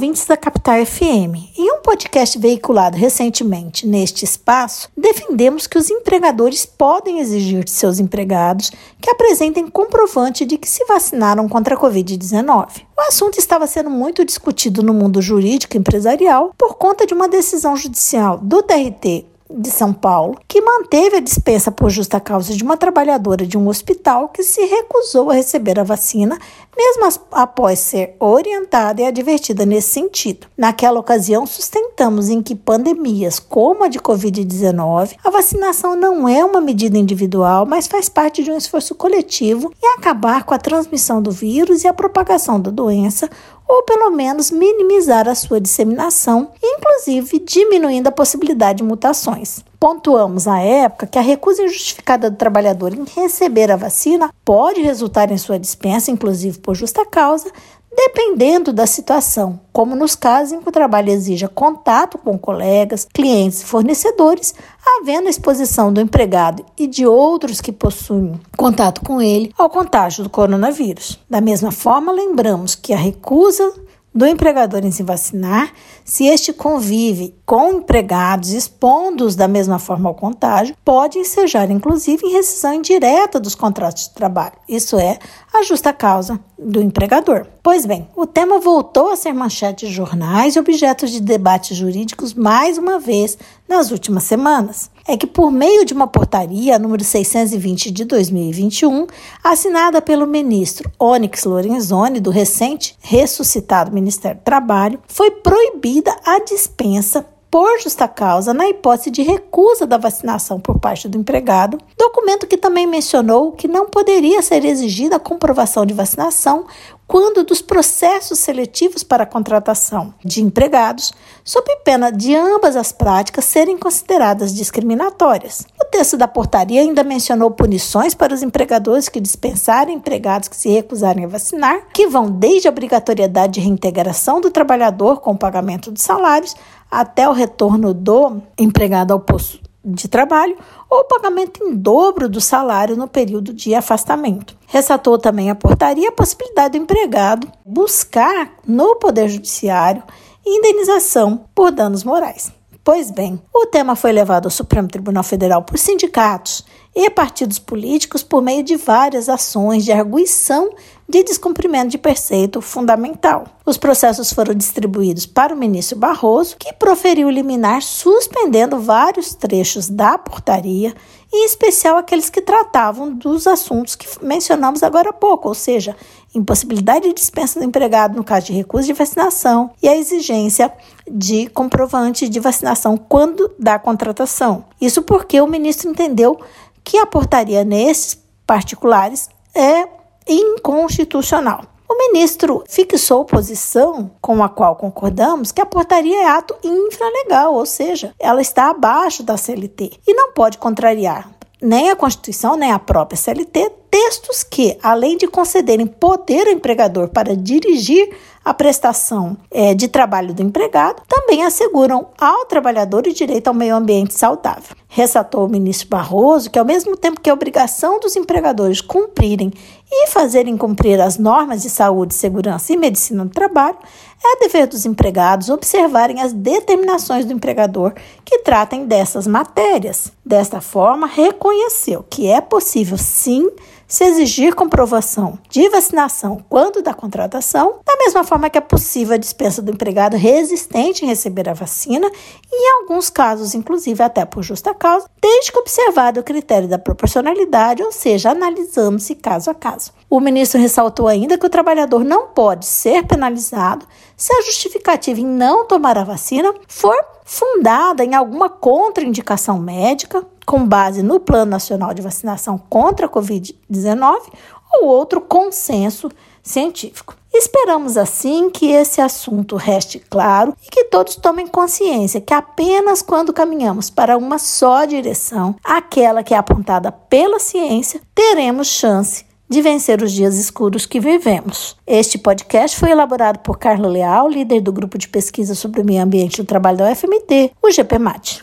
ouvintes da Capital FM. Em um podcast veiculado recentemente neste espaço, defendemos que os empregadores podem exigir de seus empregados que apresentem comprovante de que se vacinaram contra a Covid-19. O assunto estava sendo muito discutido no mundo jurídico empresarial por conta de uma decisão judicial do TRT de São Paulo, que manteve a dispensa por justa causa de uma trabalhadora de um hospital que se recusou a receber a vacina, mesmo após ser orientada e advertida nesse sentido. Naquela ocasião, sustentamos em que pandemias como a de Covid-19, a vacinação não é uma medida individual, mas faz parte de um esforço coletivo em acabar com a transmissão do vírus e a propagação da doença, ou pelo menos minimizar a sua disseminação, inclusive diminuindo a possibilidade de mutações. Pontuamos à época que a recusa injustificada do trabalhador em receber a vacina pode resultar em sua dispensa, inclusive por justa causa, dependendo da situação, como nos casos em que o trabalho exija contato com colegas, clientes e fornecedores, havendo exposição do empregado e de outros que possuem contato com ele ao contágio do coronavírus. Da mesma forma, lembramos que a recusa do empregador em se vacinar, se este convive com empregados, expondo-os da mesma forma ao contágio, pode ensejar, inclusive, em rescisão indireta dos contratos de trabalho, isso é, a justa causa do empregador. Pois bem, o tema voltou a ser manchete de jornais e objetos de debates jurídicos mais uma vez nas últimas semanas. É que, por meio de uma portaria, número 620 de 2021, assinada pelo ministro Onyx Lorenzoni, do recente ressuscitado Ministério do Trabalho, foi proibida a dispensa por justa causa na hipótese de recusa da vacinação por parte do empregado, documento que também mencionou que não poderia ser exigida a comprovação de vacinação quando dos processos seletivos para a contratação de empregados, sob pena de ambas as práticas serem consideradas discriminatórias. O texto da portaria ainda mencionou punições para os empregadores que dispensarem empregados que se recusarem a vacinar, que vão desde a obrigatoriedade de reintegração do trabalhador com o pagamento de salários até o retorno do empregado ao posto de trabalho ou pagamento em dobro do salário no período de afastamento. Ressaltou também a portaria a possibilidade do empregado buscar no Poder Judiciário indenização por danos morais. Pois bem, o tema foi levado ao Supremo Tribunal Federal por sindicatos e partidos políticos por meio de várias ações de arguição de descumprimento de preceito fundamental. Os processos foram distribuídos para o ministro Barroso, que proferiu liminar suspendendo vários trechos da portaria, em especial aqueles que tratavam dos assuntos que mencionamos agora há pouco, ou seja, impossibilidade de dispensa do empregado no caso de recurso de vacinação e a exigência de comprovante de vacinação quando da contratação. Isso porque o ministro entendeu que a portaria nesses particulares é inconstitucional. O ministro fixou posição com a qual concordamos que a portaria é ato infralegal, ou seja, ela está abaixo da CLT e não pode contrariar nem a Constituição, nem a própria CLT, textos que, além de concederem poder ao empregador para dirigir a prestação é, de trabalho do empregado, também asseguram ao trabalhador o direito ao meio ambiente saudável. Ressaltou o ministro Barroso que, ao mesmo tempo que é obrigação dos empregadores cumprirem e fazerem cumprir as normas de saúde, segurança e medicina do trabalho, é dever dos empregados observarem as determinações do empregador que tratem dessas matérias. Desta forma, reconheceu que é possível sim se exigir comprovação de vacinação quando da contratação, da mesma forma que é possível a dispensa do empregado resistente em receber a vacina e, em alguns casos, inclusive até por justa causa, desde que observado o critério da proporcionalidade, ou seja, analisando-se caso a caso. O ministro ressaltou ainda que o trabalhador não pode ser penalizado se a justificativa em não tomar a vacina for fundada em alguma contraindicação médica, com base no Plano Nacional de Vacinação contra a Covid-19 ou outro consenso científico. Esperamos assim que esse assunto reste claro e que todos tomem consciência que apenas quando caminhamos para uma só direção, aquela que é apontada pela ciência, teremos chance de vencer os dias escuros que vivemos. Este podcast foi elaborado por Carla Leal, líder do grupo de pesquisa sobre o meio ambiente do trabalho da UFMT, o GPMAT.